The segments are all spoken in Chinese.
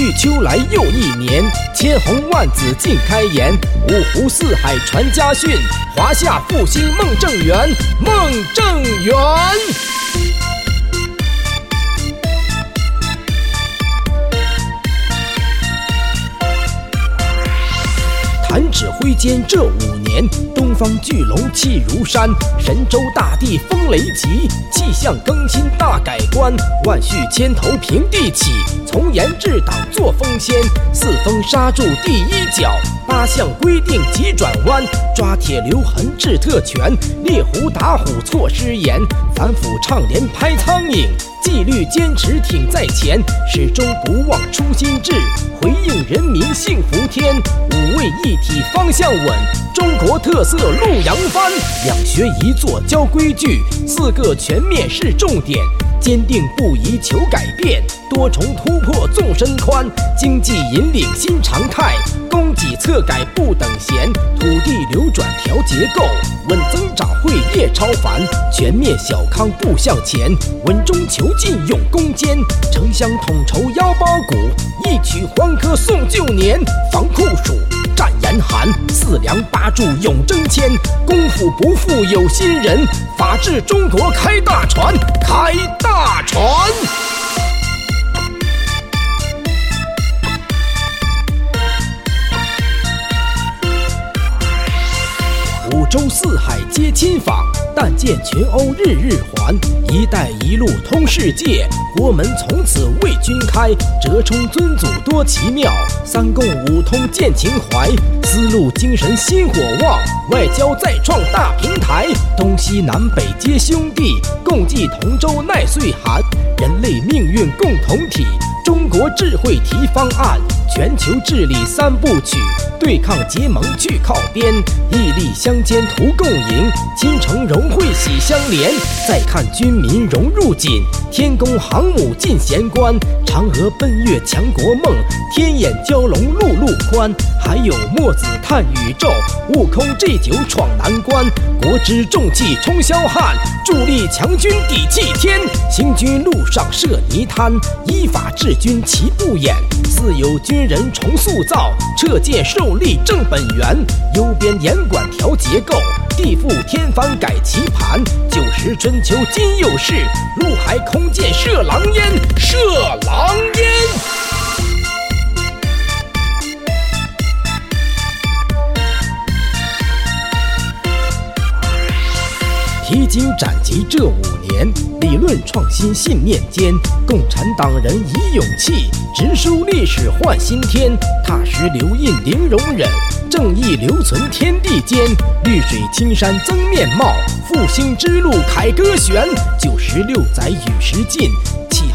去秋来又一年，千红万紫尽开颜。五湖四海传家训，华夏复兴梦正圆，梦正圆。弹指挥间这五年，东方巨龙气如山，神州大地风雷急，气象更新大改观，万绪千头平地起，从严治党作风先，四风刹住第一脚，八项规定急转弯，抓铁留痕治特权，猎狐打虎错失言，反腐倡廉拍苍蝇。纪律坚持挺在前，始终不忘初心志，回应人民幸福天。五位一体方向稳，中国特色路扬帆。两学一做教规矩，四个全面是重点。坚定不移求改变，多重突破纵深宽。经济引领新常态，供给侧改不等闲。土地流转调结构，稳增长会业超凡。全面小康步向前，稳中求进勇攻坚。城乡统筹腰包鼓，一曲欢歌送旧年。防酷暑。战严寒，四梁八柱永争先。功夫不负有心人，法治中国开大船，开大船。五洲四海皆亲访。但见群鸥日日还，一带一路通世界，国门从此为君开。折冲尊祖多奇妙，三共五通见情怀，丝路精神心火旺，外交再创大平台。东西南北皆兄弟，共济同舟耐岁寒。人类命运共同体，中国智慧提方案，全球治理三部曲。对抗结盟去靠边，毅力相坚图共赢，亲诚融汇喜相连。再看军民融入紧，天宫航母进贤关，嫦娥奔月强国梦，天眼蛟龙路路宽。还有墨子探宇宙，悟空 G 九闯难关。国之重器冲霄汉，助力强军抵气天。行军路上设泥滩，依法治军齐不掩。自有军人重塑造，撤建受力正本源。优边严管调结构，地覆天翻改棋盘。九十春秋今又是，陆海空舰射狼烟，射狼烟。披荆斩棘这五年，理论创新信念坚，共产党人以勇气直书历史换新天，踏实留印零容忍，正义留存天地间，绿水青山增面貌，复兴之路凯歌旋，九十六载与时进。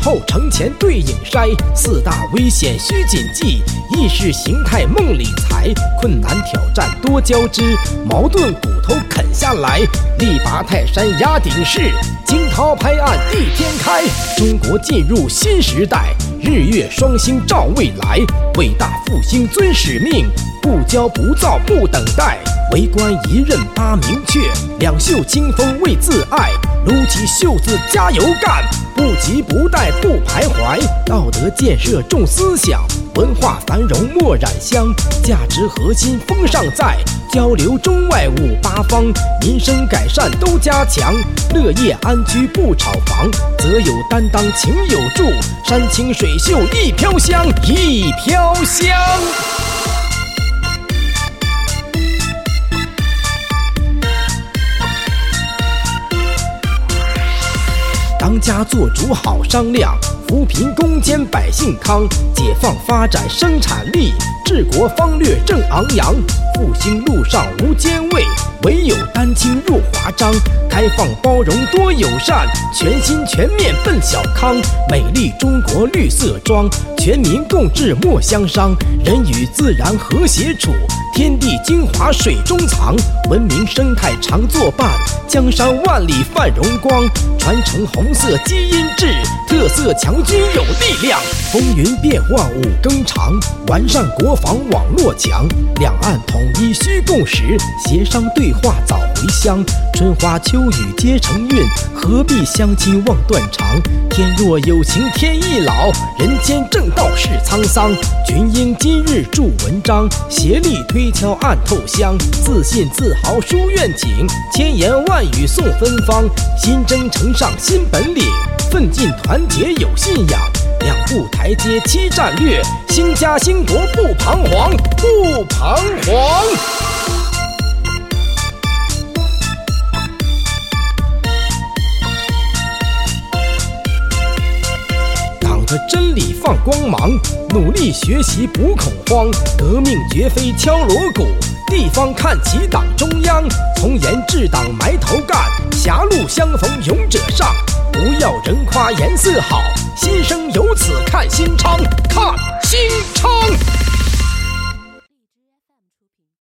后城前对影筛，四大危险需谨记，意识形态梦理财，困难挑战多交织，矛盾骨头啃下来，力拔泰山压顶势，惊涛拍岸地天开，中国进入新时代，日月双星照未来，伟大复兴遵使命，不骄不躁不等待，为官一任八明确，两袖清风为自爱，撸起袖子加油干。不急不怠不徘徊，道德建设重思想，文化繁荣莫染香，价值核心风尚在，交流中外五八方，民生改善都加强，乐业安居不炒房，则有担当情有助，山清水秀一飘香一飘香。当家做主好商量，扶贫攻坚百姓康，解放发展生产力，治国方略正昂扬，复兴路上无奸位，唯有丹青入华章，开放包容多友善，全心全面奔小康，美丽中国绿色装，全民共治莫相伤，人与自然和谐处。天地精华水中藏，文明生态常作伴，江山万里泛荣光，传承红色基因志，特色强军有力量，风云变幻五更长，完善国防网络强，两岸统一需共识，协商对话早回乡，春花秋雨皆成韵，何必相亲望断肠？天若有情天亦老，人间正道是沧桑。群英今日著文章，协力推敲暗透香。自信自豪书院景，千言万语送芬芳。新征程上新本领，奋进团结有信仰。两步台阶七战略，兴家兴国不彷徨，不彷徨。真理放光芒，努力学习不恐慌。革命绝非敲锣鼓，地方看齐党中央。从严治党埋头干，狭路相逢勇者上。不要人夸颜色好，心声由此看新昌，看新昌。